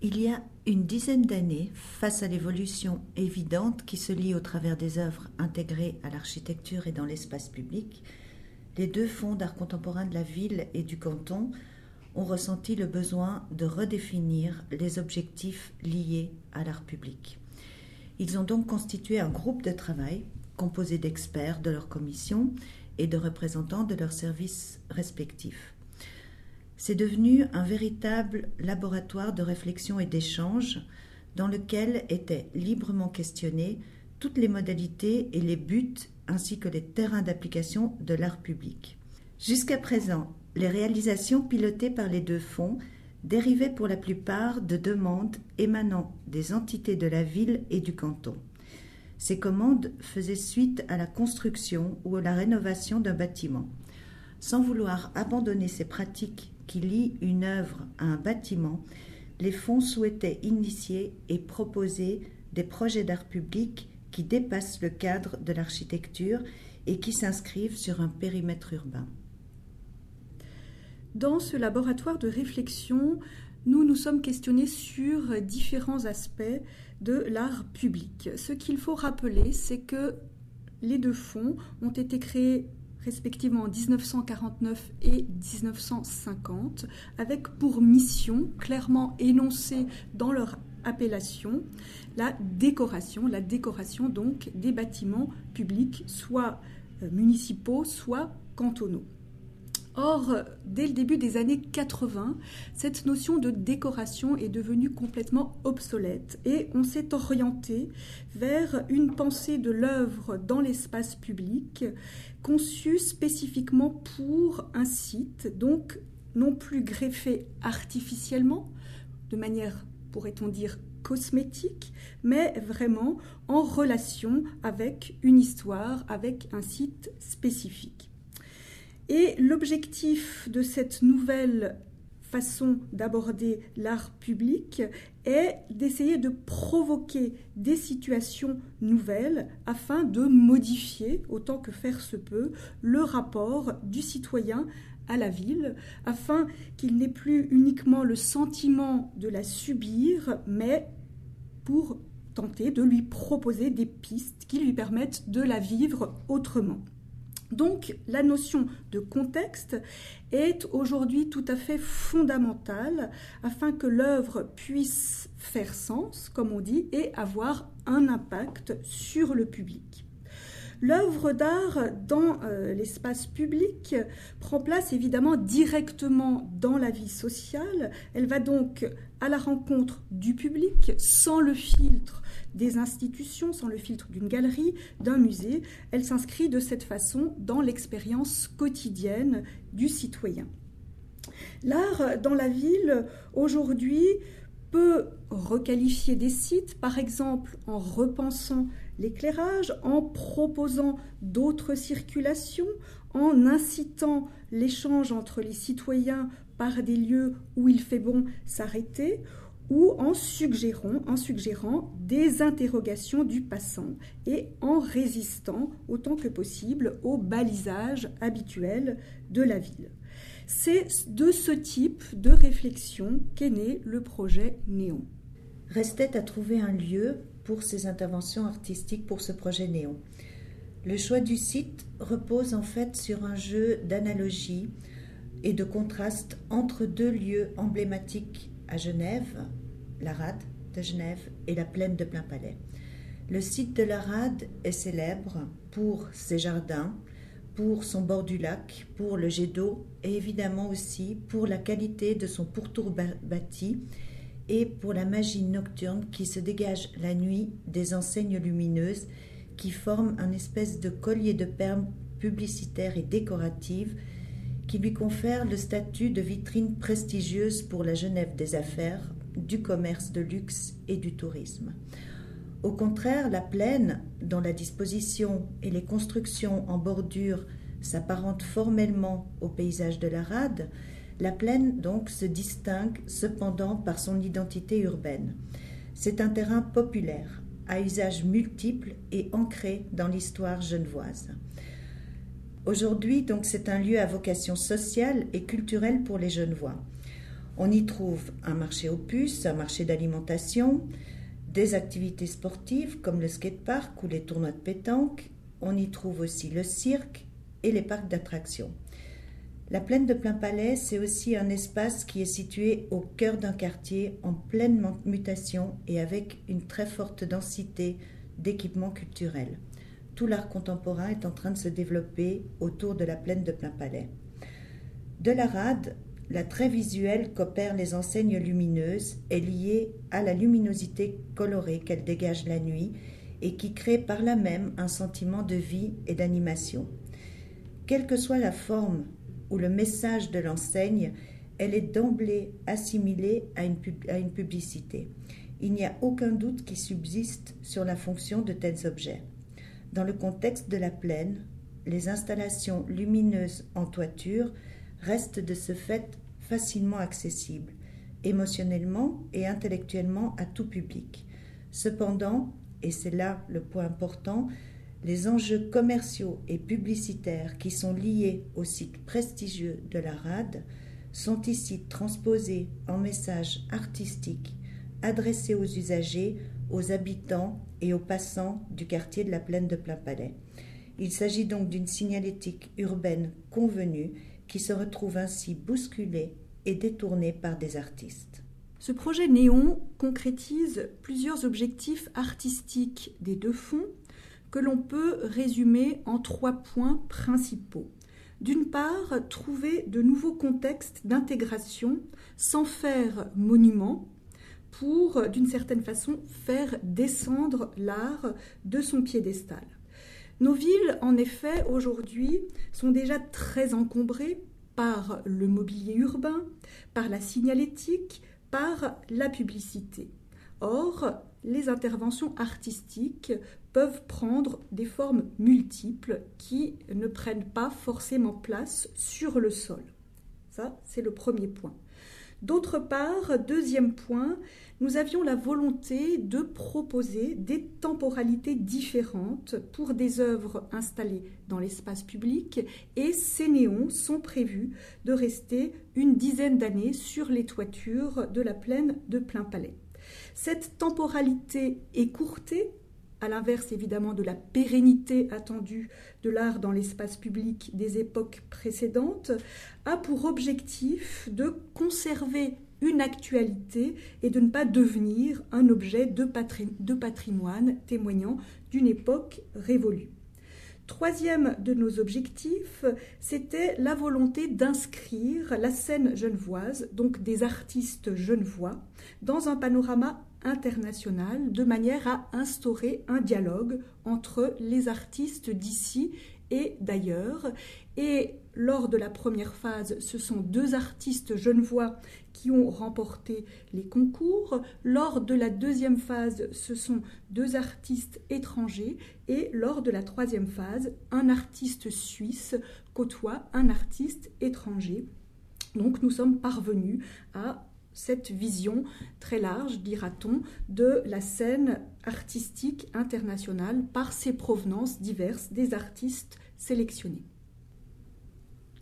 Il y a une dizaine d'années, face à l'évolution évidente qui se lie au travers des œuvres intégrées à l'architecture et dans l'espace public, les deux fonds d'art contemporain de la ville et du canton ont ressenti le besoin de redéfinir les objectifs liés à l'art public. Ils ont donc constitué un groupe de travail composé d'experts de leur commission et de représentants de leurs services respectifs. C'est devenu un véritable laboratoire de réflexion et d'échange dans lequel étaient librement questionnées toutes les modalités et les buts ainsi que les terrains d'application de l'art public. Jusqu'à présent, les réalisations pilotées par les deux fonds dérivaient pour la plupart de demandes émanant des entités de la ville et du canton. Ces commandes faisaient suite à la construction ou à la rénovation d'un bâtiment. Sans vouloir abandonner ces pratiques qui lient une œuvre à un bâtiment, les fonds souhaitaient initier et proposer des projets d'art public qui dépassent le cadre de l'architecture et qui s'inscrivent sur un périmètre urbain. Dans ce laboratoire de réflexion, nous nous sommes questionnés sur différents aspects de l'art public. Ce qu'il faut rappeler, c'est que les deux fonds ont été créés respectivement en 1949 et 1950, avec pour mission clairement énoncée dans leur appellation la décoration, la décoration donc des bâtiments publics, soit euh, municipaux, soit cantonaux. Or, dès le début des années 80, cette notion de décoration est devenue complètement obsolète et on s'est orienté vers une pensée de l'œuvre dans l'espace public conçue spécifiquement pour un site, donc non plus greffé artificiellement, de manière, pourrait-on dire, cosmétique, mais vraiment en relation avec une histoire, avec un site spécifique. Et l'objectif de cette nouvelle façon d'aborder l'art public est d'essayer de provoquer des situations nouvelles afin de modifier, autant que faire se peut, le rapport du citoyen à la ville, afin qu'il n'ait plus uniquement le sentiment de la subir, mais pour tenter de lui proposer des pistes qui lui permettent de la vivre autrement. Donc la notion de contexte est aujourd'hui tout à fait fondamentale afin que l'œuvre puisse faire sens, comme on dit, et avoir un impact sur le public. L'œuvre d'art dans euh, l'espace public prend place évidemment directement dans la vie sociale. Elle va donc à la rencontre du public sans le filtre des institutions, sans le filtre d'une galerie, d'un musée. Elle s'inscrit de cette façon dans l'expérience quotidienne du citoyen. L'art dans la ville, aujourd'hui, peut requalifier des sites, par exemple en repensant l'éclairage, en proposant d'autres circulations, en incitant l'échange entre les citoyens par des lieux où il fait bon s'arrêter, ou en suggérant, en suggérant des interrogations du passant et en résistant autant que possible au balisage habituel de la ville. C'est de ce type de réflexion qu'est né le projet Néon. Restait à trouver un lieu pour ces interventions artistiques pour ce projet Néon. Le choix du site repose en fait sur un jeu d'analogie et de contraste entre deux lieux emblématiques à Genève, la Rade de Genève et la plaine de Plainpalais. Le site de la Rade est célèbre pour ses jardins, pour son bord du lac, pour le jet d'eau et évidemment aussi pour la qualité de son pourtour bâti et pour la magie nocturne qui se dégage la nuit des enseignes lumineuses qui forment un espèce de collier de perles publicitaires et décoratives qui lui confère le statut de vitrine prestigieuse pour la Genève des affaires, du commerce de luxe et du tourisme. Au contraire, la plaine, dont la disposition et les constructions en bordure s'apparentent formellement au paysage de la rade, la plaine donc se distingue cependant par son identité urbaine. C'est un terrain populaire, à usage multiple et ancré dans l'histoire genevoise. Aujourd'hui, donc, c'est un lieu à vocation sociale et culturelle pour les Genevois. On y trouve un marché aux puces, un marché d'alimentation, des activités sportives comme le skatepark ou les tournois de pétanque. On y trouve aussi le cirque et les parcs d'attractions. La plaine de Plein Palais, c'est aussi un espace qui est situé au cœur d'un quartier en pleine mutation et avec une très forte densité d'équipements culturels. Tout l'art contemporain est en train de se développer autour de la plaine de Plein Palais. De la rade, la très visuelle qu'opèrent les enseignes lumineuses est liée à la luminosité colorée qu'elle dégage la nuit et qui crée par là même un sentiment de vie et d'animation. Quelle que soit la forme ou le message de l'enseigne, elle est d'emblée assimilée à une publicité. Il n'y a aucun doute qui subsiste sur la fonction de tels objets. Dans le contexte de la plaine, les installations lumineuses en toiture restent de ce fait facilement accessibles, émotionnellement et intellectuellement à tout public. Cependant, et c'est là le point important, les enjeux commerciaux et publicitaires qui sont liés au site prestigieux de la RAD sont ici transposés en messages artistiques adressés aux usagers, aux habitants et aux passants du quartier de la plaine de Plain-Palais. Il s'agit donc d'une signalétique urbaine convenue qui se retrouve ainsi bousculée et détournée par des artistes. Ce projet Néon concrétise plusieurs objectifs artistiques des deux fonds que l'on peut résumer en trois points principaux. D'une part, trouver de nouveaux contextes d'intégration sans faire monument pour, d'une certaine façon, faire descendre l'art de son piédestal. Nos villes, en effet, aujourd'hui, sont déjà très encombrées par le mobilier urbain, par la signalétique, par la publicité. Or, les interventions artistiques peuvent prendre des formes multiples qui ne prennent pas forcément place sur le sol. Ça, c'est le premier point. D'autre part, deuxième point, nous avions la volonté de proposer des temporalités différentes pour des œuvres installées dans l'espace public et ces néons sont prévus de rester une dizaine d'années sur les toitures de la plaine de Plein Palais. Cette temporalité écourtée, à l'inverse évidemment de la pérennité attendue de l'art dans l'espace public des époques précédentes, a pour objectif de conserver une actualité et de ne pas devenir un objet de, patrimoine témoignant d'une époque révolue. Troisième de nos objectifs, c'était la volonté d'inscrire la scène genevoise, donc des artistes genevois, dans un panorama international de manière à instaurer un dialogue entre les artistes d'ici et d'ailleurs. Et lors de la première phase, ce sont deux artistes genevois qui ont remporté les concours. Lors de la deuxième phase, ce sont deux artistes étrangers. Et lors de la troisième phase, un artiste suisse côtoie un artiste étranger. Donc nous sommes parvenus à cette vision très large, dira-t-on, de la scène artistique internationale par ses provenances diverses des artistes sélectionnés.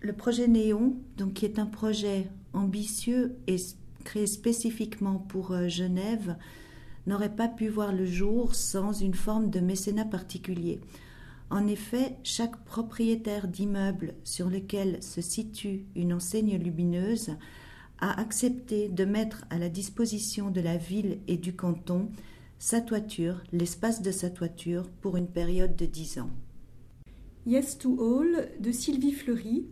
Le projet Néon, donc, qui est un projet ambitieux et créé spécifiquement pour euh, Genève, n'aurait pas pu voir le jour sans une forme de mécénat particulier. En effet, chaque propriétaire d'immeuble sur lequel se situe une enseigne lumineuse a accepté de mettre à la disposition de la ville et du canton sa toiture, l'espace de sa toiture, pour une période de dix ans. Yes to All de Sylvie Fleury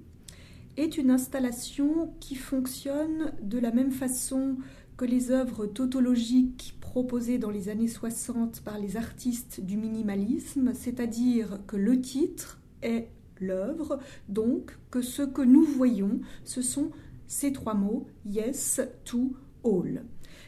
est une installation qui fonctionne de la même façon que les œuvres tautologiques proposées dans les années 60 par les artistes du minimalisme, c'est-à-dire que le titre est l'œuvre, donc que ce que nous voyons, ce sont ces trois mots, yes to all.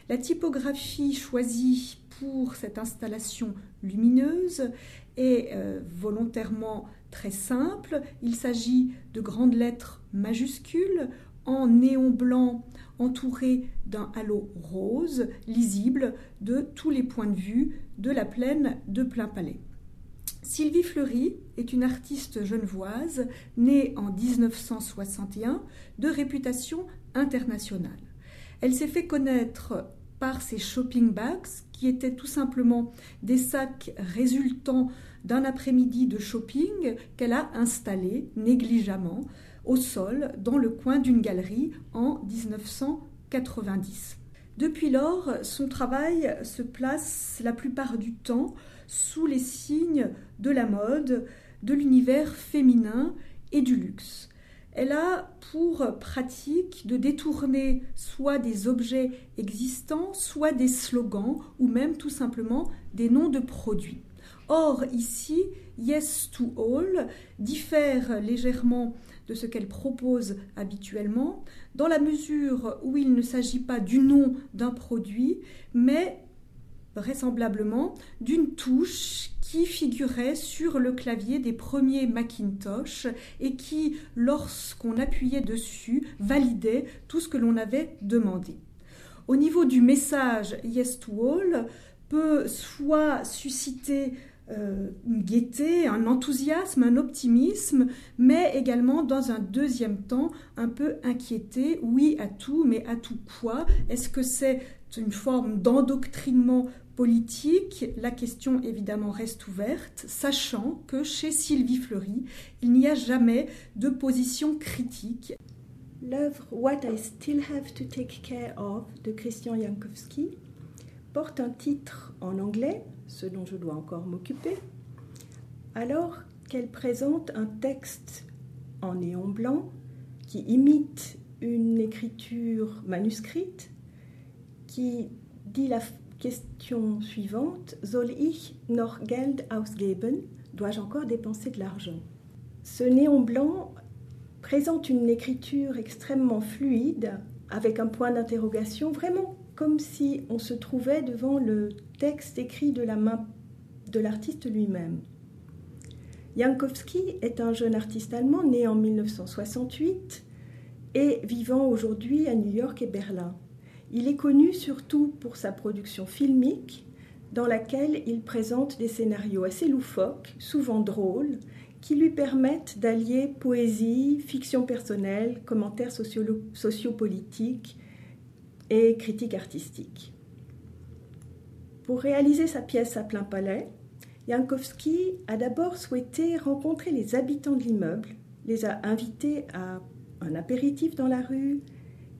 La typographie choisie pour cette installation lumineuse est euh, volontairement très simple. Il s'agit de grandes lettres majuscules en néon blanc entouré d'un halo rose lisible de tous les points de vue de la plaine de Plein Palais. Sylvie Fleury est une artiste genevoise née en 1961 de réputation internationale. Elle s'est fait connaître par ses shopping bags, qui étaient tout simplement des sacs résultant d'un après-midi de shopping qu'elle a installé négligemment au sol dans le coin d'une galerie en 1990. Depuis lors, son travail se place la plupart du temps sous les signes de la mode, de l'univers féminin et du luxe. Elle a pour pratique de détourner soit des objets existants, soit des slogans, ou même tout simplement des noms de produits. Or, ici, Yes to All diffère légèrement de ce qu'elle propose habituellement, dans la mesure où il ne s'agit pas du nom d'un produit, mais vraisemblablement d'une touche qui figurait sur le clavier des premiers Macintosh et qui, lorsqu'on appuyait dessus, validait tout ce que l'on avait demandé. Au niveau du message Yes to All, peut soit susciter euh, une gaieté, un enthousiasme, un optimisme, mais également dans un deuxième temps un peu inquiété, oui à tout, mais à tout quoi? Est-ce que c'est une forme d'endoctrinement politique La question évidemment reste ouverte, sachant que chez Sylvie Fleury, il n'y a jamais de position critique. L'œuvre What I Still Have to Take Care of de Christian Jankowski porte un titre en anglais ce dont je dois encore m'occuper, alors qu'elle présente un texte en néon blanc qui imite une écriture manuscrite qui dit la question suivante Soll ich noch Geld ausgeben? Dois-je encore dépenser de l'argent? Ce néon blanc présente une écriture extrêmement fluide avec un point d'interrogation vraiment comme si on se trouvait devant le texte écrit de la main de l'artiste lui-même. Jankowski est un jeune artiste allemand né en 1968 et vivant aujourd'hui à New York et Berlin. Il est connu surtout pour sa production filmique dans laquelle il présente des scénarios assez loufoques, souvent drôles, qui lui permettent d'allier poésie, fiction personnelle, commentaires sociopolitiques et critique artistique. Pour réaliser sa pièce à plein palais, Jankowski a d'abord souhaité rencontrer les habitants de l'immeuble, les a invités à un apéritif dans la rue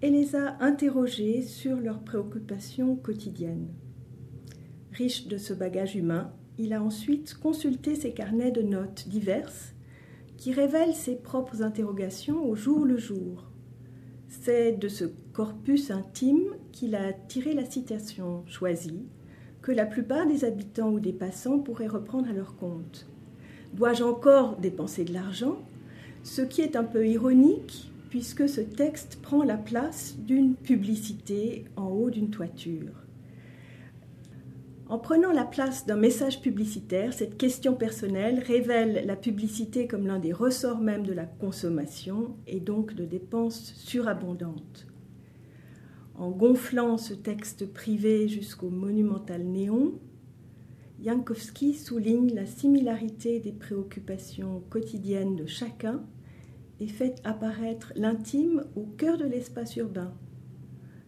et les a interrogés sur leurs préoccupations quotidiennes. Riche de ce bagage humain, il a ensuite consulté ses carnets de notes diverses qui révèlent ses propres interrogations au jour le jour. C'est de ce corpus intime qu'il a tiré la citation choisie, que la plupart des habitants ou des passants pourraient reprendre à leur compte. Dois-je encore dépenser de l'argent? Ce qui est un peu ironique, puisque ce texte prend la place d'une publicité en haut d'une toiture. En prenant la place d'un message publicitaire, cette question personnelle révèle la publicité comme l'un des ressorts même de la consommation et donc de dépenses surabondantes. En gonflant ce texte privé jusqu'au monumental néon, Jankowski souligne la similarité des préoccupations quotidiennes de chacun et fait apparaître l'intime au cœur de l'espace urbain,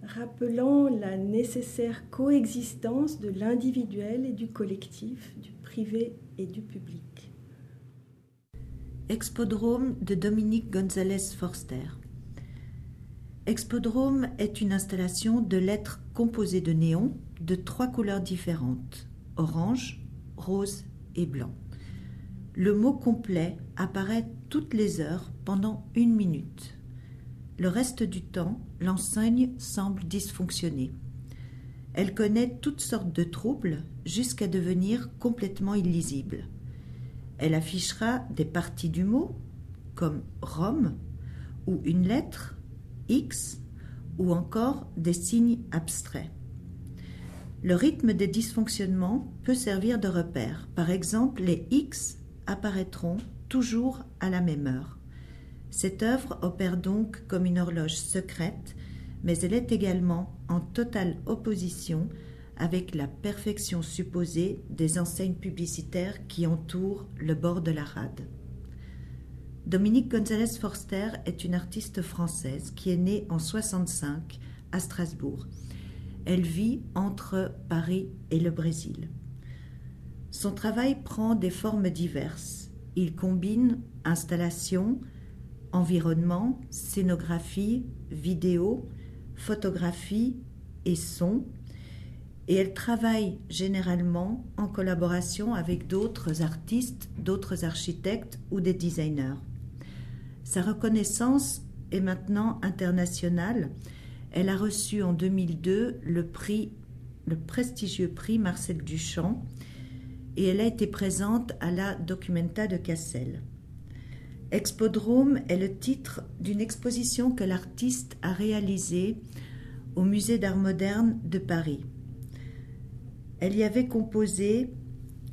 rappelant la nécessaire coexistence de l'individuel et du collectif, du privé et du public. Expodrome de Dominique González Forster. Expodrome est une installation de lettres composées de néons de trois couleurs différentes orange, rose et blanc. Le mot complet apparaît toutes les heures pendant une minute. Le reste du temps, l'enseigne semble dysfonctionner. Elle connaît toutes sortes de troubles jusqu'à devenir complètement illisible. Elle affichera des parties du mot, comme Rome, ou une lettre, X ou encore des signes abstraits. Le rythme des dysfonctionnements peut servir de repère. Par exemple, les X apparaîtront toujours à la même heure. Cette œuvre opère donc comme une horloge secrète, mais elle est également en totale opposition avec la perfection supposée des enseignes publicitaires qui entourent le bord de la rade. Dominique González Forster est une artiste française qui est née en 65 à Strasbourg. Elle vit entre Paris et le Brésil. Son travail prend des formes diverses. Il combine installation, environnement, scénographie, vidéo, photographie et son, et elle travaille généralement en collaboration avec d'autres artistes, d'autres architectes ou des designers. Sa reconnaissance est maintenant internationale. Elle a reçu en 2002 le prix, le prestigieux prix Marcel Duchamp, et elle a été présente à la Documenta de Cassel. Expodrome est le titre d'une exposition que l'artiste a réalisée au Musée d'art moderne de Paris. Elle y avait composé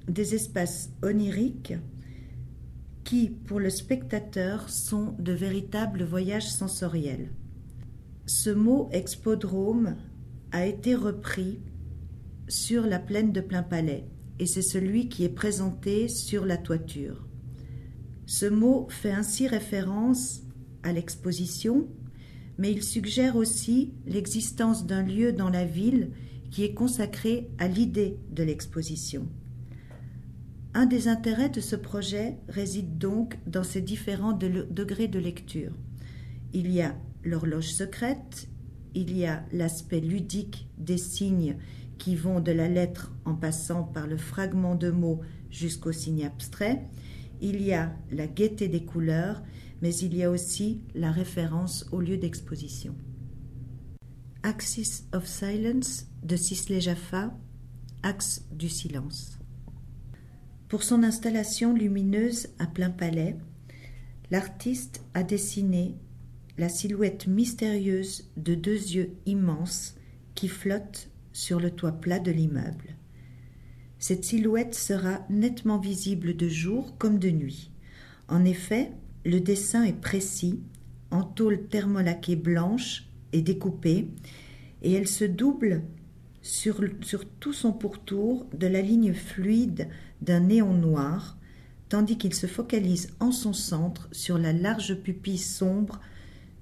des espaces oniriques qui, pour le spectateur, sont de véritables voyages sensoriels. Ce mot expodrome a été repris sur la plaine de Plein Palais et c'est celui qui est présenté sur la toiture. Ce mot fait ainsi référence à l'exposition, mais il suggère aussi l'existence d'un lieu dans la ville qui est consacré à l'idée de l'exposition. Un des intérêts de ce projet réside donc dans ses différents degrés de lecture. Il y a l'horloge secrète, il y a l'aspect ludique des signes qui vont de la lettre en passant par le fragment de mots jusqu'au signe abstrait, il y a la gaieté des couleurs, mais il y a aussi la référence au lieu d'exposition. Axis of Silence de Sisley Jaffa, Axe du silence. Pour son installation lumineuse à plein palais, l'artiste a dessiné la silhouette mystérieuse de deux yeux immenses qui flottent sur le toit plat de l'immeuble. Cette silhouette sera nettement visible de jour comme de nuit. En effet, le dessin est précis, en tôle thermolaquée blanche et découpée, et elle se double sur, sur tout son pourtour de la ligne fluide d'un néon noir, tandis qu'il se focalise en son centre sur la large pupille sombre.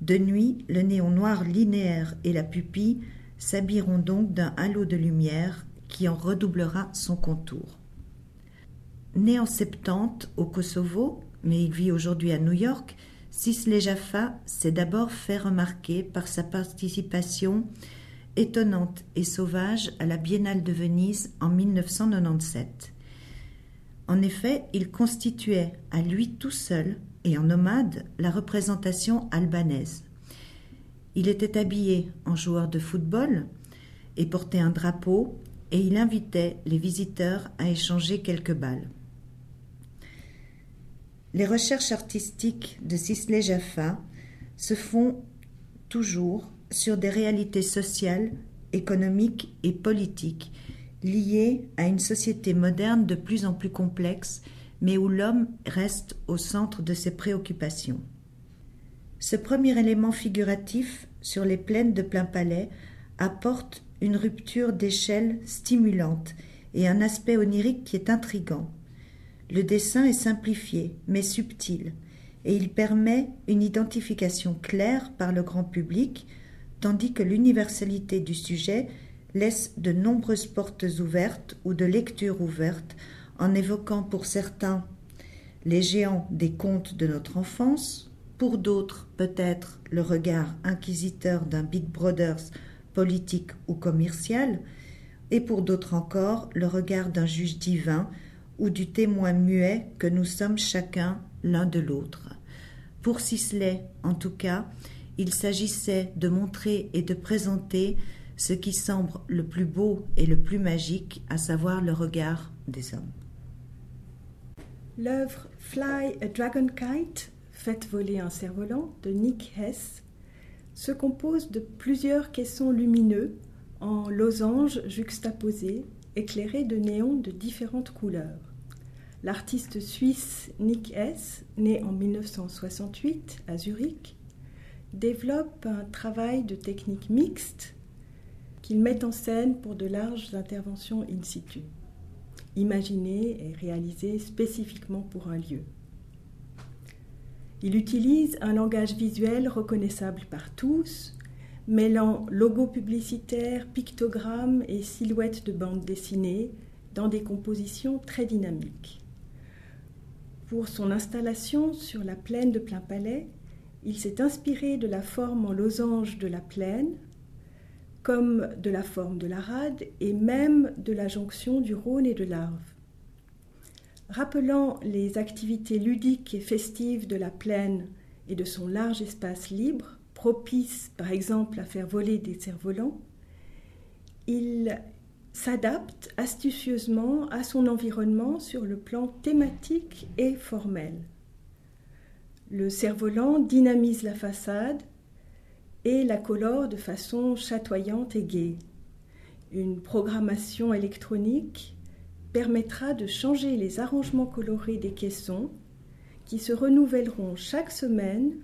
De nuit, le néon noir linéaire et la pupille s'habilleront donc d'un halo de lumière qui en redoublera son contour. Né en 70 au Kosovo, mais il vit aujourd'hui à New York, Sisley Jaffa s'est d'abord fait remarquer par sa participation étonnante et sauvage à la Biennale de Venise en 1997. En effet, il constituait à lui tout seul et en nomade la représentation albanaise. Il était habillé en joueur de football et portait un drapeau et il invitait les visiteurs à échanger quelques balles. Les recherches artistiques de Sisley Jaffa se font toujours sur des réalités sociales, économiques et politiques liées à une société moderne de plus en plus complexe, mais où l'homme reste au centre de ses préoccupations. Ce premier élément figuratif sur les plaines de plein palais apporte une rupture d'échelle stimulante et un aspect onirique qui est intrigant. Le dessin est simplifié mais subtil et il permet une identification claire par le grand public, tandis que l'universalité du sujet laisse de nombreuses portes ouvertes ou de lectures ouvertes en évoquant pour certains les géants des contes de notre enfance, pour d'autres peut-être le regard inquisiteur d'un Big Brothers politique ou commercial, et pour d'autres encore le regard d'un juge divin ou du témoin muet que nous sommes chacun l'un de l'autre. Pour Sisley, en tout cas, il s'agissait de montrer et de présenter ce qui semble le plus beau et le plus magique, à savoir le regard des hommes. L'œuvre Fly a Dragon Kite, Faites voler un cerf-volant de Nick Hess se compose de plusieurs caissons lumineux en losanges juxtaposés, éclairés de néons de différentes couleurs. L'artiste suisse Nick S., né en 1968 à Zurich, développe un travail de technique mixte qu'il met en scène pour de larges interventions in situ, imaginées et réalisées spécifiquement pour un lieu. Il utilise un langage visuel reconnaissable par tous, mêlant logos publicitaires, pictogrammes et silhouettes de bandes dessinées dans des compositions très dynamiques. Pour son installation sur la plaine de Plein Palais, il s'est inspiré de la forme en losange de la plaine, comme de la forme de la rade et même de la jonction du Rhône et de l'Arve. Rappelant les activités ludiques et festives de la plaine et de son large espace libre, propice par exemple à faire voler des cerfs-volants, il s'adapte astucieusement à son environnement sur le plan thématique et formel. Le cerf-volant dynamise la façade et la colore de façon chatoyante et gaie. Une programmation électronique permettra de changer les arrangements colorés des caissons qui se renouvelleront chaque semaine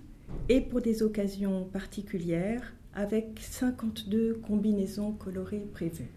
et pour des occasions particulières avec 52 combinaisons colorées prévues.